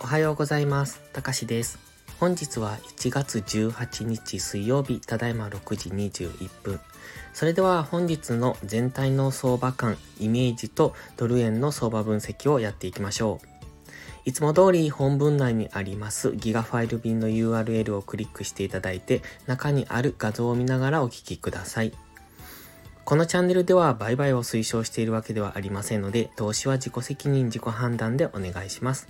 おはようございます。たかしです。本日は1月18日水曜日、ただいま6時21分。それでは本日の全体の相場感、イメージとドル円の相場分析をやっていきましょう。いつも通り本文内にありますギガファイル便の URL をクリックしていただいて中にある画像を見ながらお聞きください。このチャンネルでは売買を推奨しているわけではありませんので投資は自己責任自己判断でお願いします。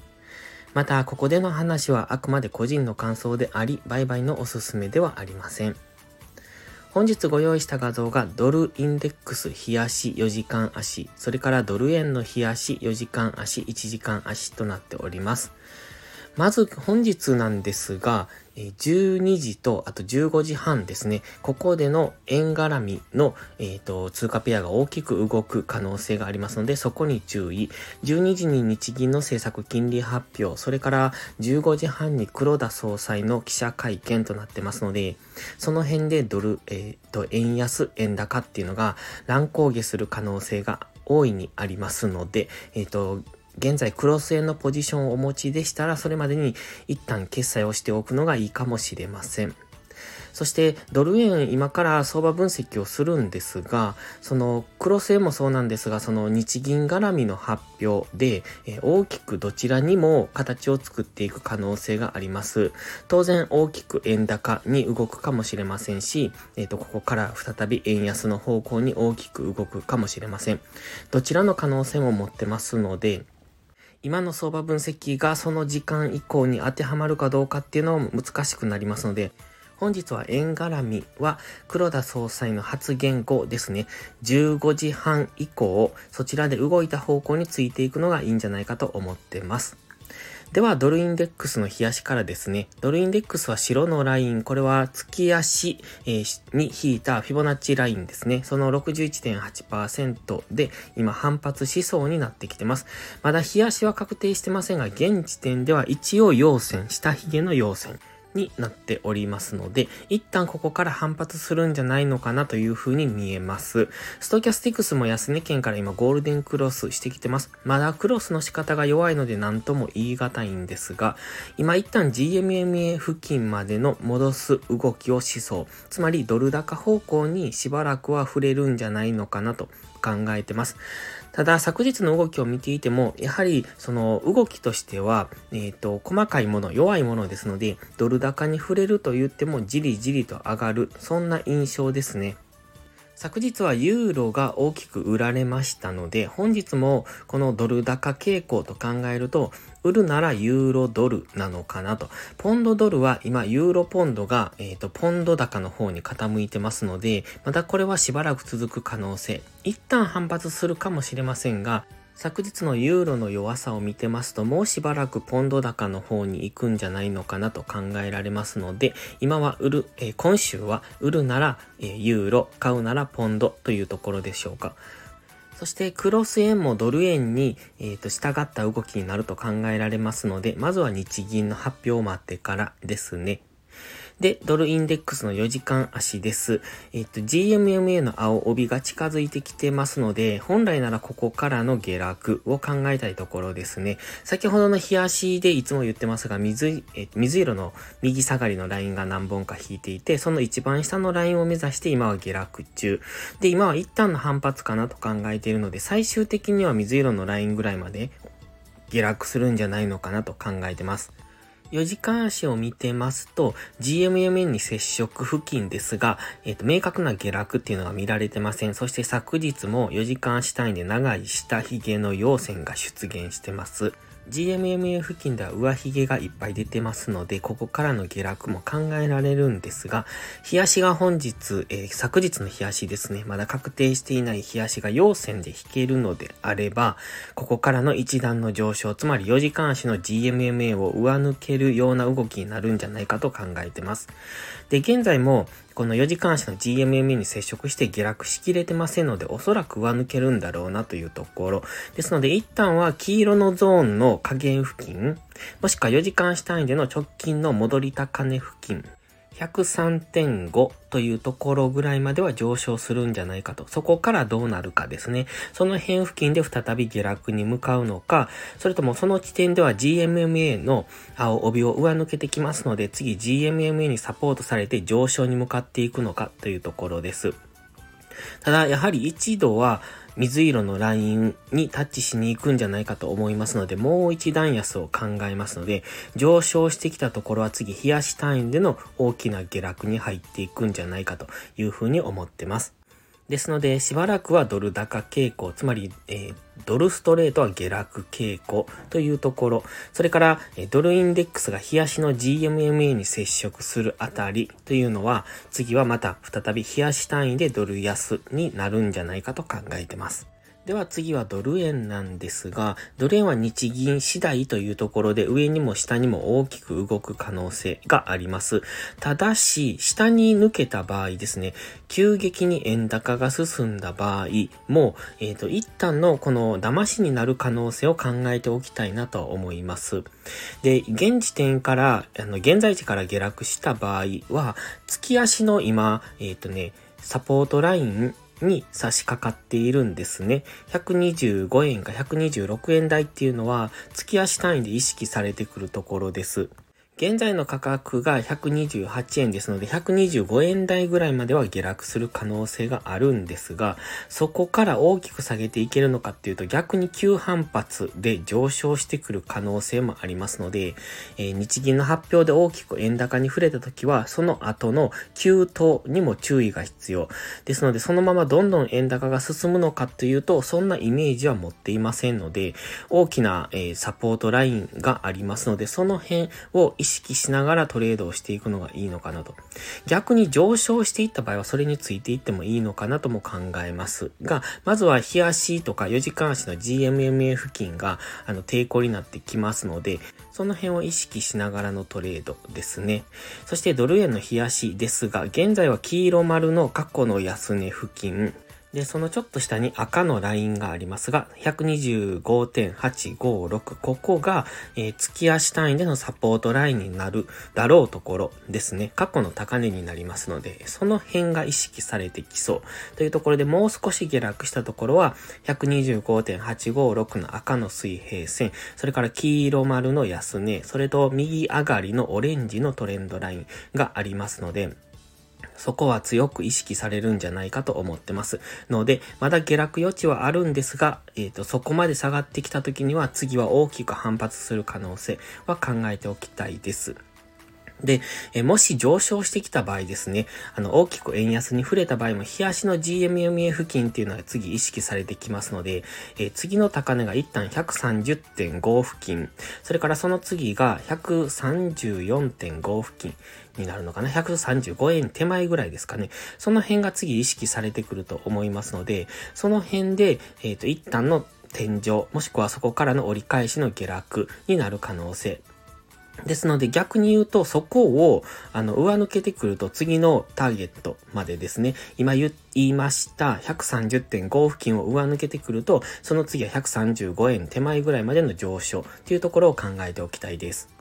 また、ここでの話はあくまで個人の感想であり、売買のおすすめではありません。本日ご用意した画像がドルインデックス日足4時間足、それからドル円の日足4時間足、1時間足となっております。まず本日なんですが、12時とあと15時半ですね。ここでの円絡みの、えーと、通貨ペアが大きく動く可能性がありますので、そこに注意。12時に日銀の政策金利発表、それから15時半に黒田総裁の記者会見となってますので、その辺でドル、えーと、円安、円高っていうのが乱高下する可能性が大いにありますので、えっ、ー、と、現在クロス円のポジションをお持ちでしたら、それまでに一旦決済をしておくのがいいかもしれません。そしてドル円今から相場分析をするんですが、そのクロス円もそうなんですが、その日銀絡みの発表で、え大きくどちらにも形を作っていく可能性があります。当然大きく円高に動くかもしれませんし、えっ、ー、と、ここから再び円安の方向に大きく動くかもしれません。どちらの可能性も持ってますので、今の相場分析がその時間以降に当てはまるかどうかっていうのも難しくなりますので、本日は円絡みは黒田総裁の発言後ですね、15時半以降、そちらで動いた方向についていくのがいいんじゃないかと思ってます。では、ドルインデックスの冷やしからですね。ドルインデックスは白のライン、これは月足、に引いたフィボナッチラインですね。その61.8%で今反発しそうになってきてます。まだ冷やしは確定してませんが、現時点では一応陽線、下髭の陽線。になっておりますので、一旦ここから反発するんじゃないのかなという風に見えます。ストキャスティクスも安値圏から今ゴールデンクロスしてきてます。まだクロスの仕方が弱いので何とも言い難いんですが、今一旦 GMMA 付近までの戻す動きをしそう。つまりドル高方向にしばらくは触れるんじゃないのかなと考えてます。ただ、昨日の動きを見ていても、やはり、その動きとしては、えっ、ー、と、細かいもの、弱いものですので、ドル高に触れると言っても、じりじりと上がる、そんな印象ですね。昨日はユーロが大きく売られましたので、本日もこのドル高傾向と考えると、売るならユーロドルなのかなと。ポンドドルは今ユーロポンドが、え、ー、と、ポンド高の方に傾いてますので、またこれはしばらく続く可能性。一旦反発するかもしれませんが、昨日のユーロの弱さを見てますと、もうしばらくポンド高の方に行くんじゃないのかなと考えられますので、今は売る、えー、今週は売るなら、えー、ユーロ、買うならポンドというところでしょうか。そしてクロス円もドル円に、えーと、従った動きになると考えられますので、まずは日銀の発表を待ってからですね。で、ドルインデックスの4時間足です。えっと、GMMA の青帯が近づいてきてますので、本来ならここからの下落を考えたいところですね。先ほどの日足でいつも言ってますが、水、え水色の右下がりのラインが何本か引いていて、その一番下のラインを目指して今は下落中。で、今は一旦の反発かなと考えているので、最終的には水色のラインぐらいまで下落するんじゃないのかなと考えてます。4時間足を見てますと、GMMN に接触付近ですが、えっ、ー、と、明確な下落っていうのは見られてません。そして昨日も4時間足単位で長い下髭の陽線が出現してます。GMMA 付近では上髭がいっぱい出てますので、ここからの下落も考えられるんですが、日足が本日、えー、昨日の日足ですね、まだ確定していない日足が陽線で引けるのであれば、ここからの一段の上昇、つまり4時間足の GMMA を上抜けるような動きになるんじゃないかと考えてます。で、現在も、この4時間足の GMMA に接触して下落しきれてませんので、おそらく上抜けるんだろうなというところ。ですので、一旦は黄色のゾーンの下限付近、もしくは4時間足単位での直近の戻り高値付近、103.5というところぐらいまでは上昇するんじゃないかと。そこからどうなるかですね。その辺付近で再び下落に向かうのか、それともその地点では GMMA の青帯を上抜けてきますので、次 GMMA にサポートされて上昇に向かっていくのかというところです。ただ、やはり一度は、水色のラインにタッチしに行くんじゃないかと思いますので、もう一段安を考えますので、上昇してきたところは次、冷やし単位での大きな下落に入っていくんじゃないかというふうに思ってます。ですので、しばらくはドル高傾向、つまり、えー、ドルストレートは下落傾向というところ、それから、えドルインデックスが冷やしの GMMA に接触するあたりというのは、次はまた再び冷やし単位でドル安になるんじゃないかと考えてます。では次はドル円なんですが、ドル円は日銀次第というところで上にも下にも大きく動く可能性があります。ただし、下に抜けた場合ですね、急激に円高が進んだ場合も、えっ、ー、と、一旦のこの騙しになる可能性を考えておきたいなと思います。で、現時点から、あの、現在地から下落した場合は、月足の今、えっ、ー、とね、サポートラインに差し掛かっているんですね。125円か126円台っていうのは月足単位で意識されてくるところです。現在の価格が128円ですので、125円台ぐらいまでは下落する可能性があるんですが、そこから大きく下げていけるのかっていうと、逆に急反発で上昇してくる可能性もありますので、えー、日銀の発表で大きく円高に触れた時は、その後の急騰にも注意が必要。ですので、そのままどんどん円高が進むのかというと、そんなイメージは持っていませんので、大きな、えー、サポートラインがありますので、その辺を意識しながらトレードをしていくのがいいのかなと。逆に上昇していった場合はそれについていってもいいのかなとも考えますが、まずは日足とか4時間足の GMMA 付近があの抵抗になってきますので、その辺を意識しながらのトレードですね。そしてドル円の日足ですが、現在は黄色丸の過去の安値付近、で、そのちょっと下に赤のラインがありますが、125.856。ここが、えー、月足単位でのサポートラインになるだろうところですね。過去の高値になりますので、その辺が意識されてきそう。というところでもう少し下落したところは、125.856の赤の水平線、それから黄色丸の安値、それと右上がりのオレンジのトレンドラインがありますので、そこは強く意識されるんじゃないかと思ってます。ので、まだ下落余地はあるんですが、えっ、ー、と、そこまで下がってきた時には次は大きく反発する可能性は考えておきたいです。で、えもし上昇してきた場合ですね、あの、大きく円安に触れた場合も、日足の GMMA 付近っていうのは次意識されてきますので、え次の高値が一旦130.5付近、それからその次が134.5付近になるのかな ?135 円手前ぐらいですかね。その辺が次意識されてくると思いますので、その辺で、えっ、ー、と、一旦の天井、もしくはそこからの折り返しの下落になる可能性ですので逆に言うとそこをあの上抜けてくると次のターゲットまでですね、今言いました130.5付近を上抜けてくるとその次は135円手前ぐらいまでの上昇というところを考えておきたいです。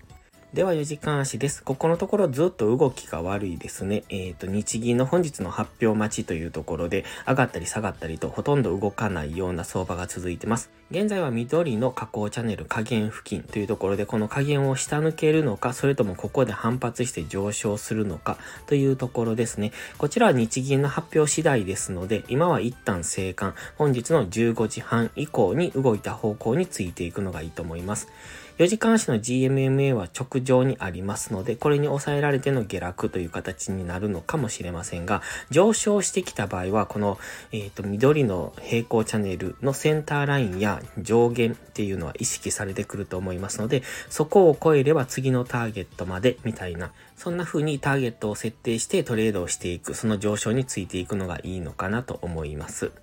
では4時間足です。ここのところずっと動きが悪いですね。えっ、ー、と、日銀の本日の発表待ちというところで、上がったり下がったりとほとんど動かないような相場が続いてます。現在は緑の下降チャンネル下限付近というところで、この下限を下抜けるのか、それともここで反発して上昇するのかというところですね。こちらは日銀の発表次第ですので、今は一旦生還、本日の15時半以降に動いた方向についていくのがいいと思います。4時間足の GMMA は直上にありますので、これに抑えられての下落という形になるのかもしれませんが、上昇してきた場合は、この、えっ、ー、と、緑の平行チャンネルのセンターラインや上限っていうのは意識されてくると思いますので、そこを超えれば次のターゲットまでみたいな、そんな風にターゲットを設定してトレードをしていく、その上昇についていくのがいいのかなと思います。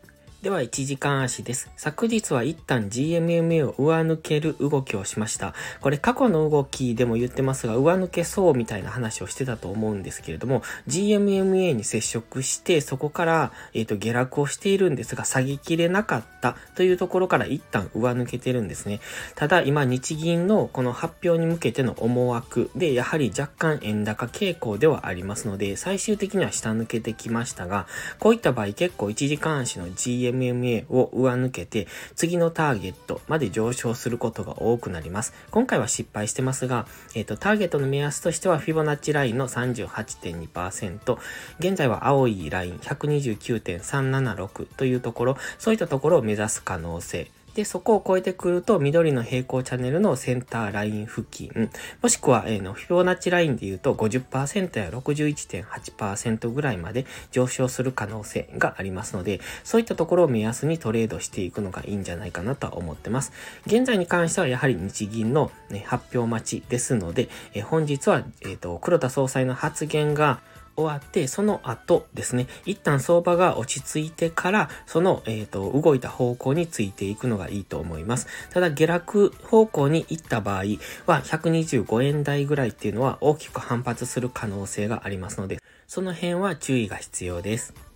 では、1時間足です。昨日は一旦 GMMA を上抜ける動きをしました。これ過去の動きでも言ってますが、上抜けそうみたいな話をしてたと思うんですけれども、GMMA に接触して、そこから、えっ、ー、と、下落をしているんですが、下げきれなかったというところから一旦上抜けてるんですね。ただ、今、日銀のこの発表に向けての思惑で、やはり若干円高傾向ではありますので、最終的には下抜けてきましたが、こういった場合結構1時間足の GMMA MMA を上抜けて、次のターゲットまで上昇することが多くなります。今回は失敗してますが、えっ、ー、と、ターゲットの目安としては、フィボナッチラインの38.2%、現在は青いライン129.376というところ、そういったところを目指す可能性、で、そこを超えてくると、緑の平行チャンネルのセンターライン付近、もしくは、えー、の、フィボナッチラインで言うと50%や61.8%ぐらいまで上昇する可能性がありますので、そういったところを目安にトレードしていくのがいいんじゃないかなとは思ってます。現在に関してはやはり日銀の、ね、発表待ちですので、えー、本日は、えっ、ー、と、黒田総裁の発言が、終わって、その後ですね、一旦相場が落ち着いてから、その、えっ、ー、と、動いた方向についていくのがいいと思います。ただ、下落方向に行った場合は、125円台ぐらいっていうのは大きく反発する可能性がありますので、その辺は注意が必要です。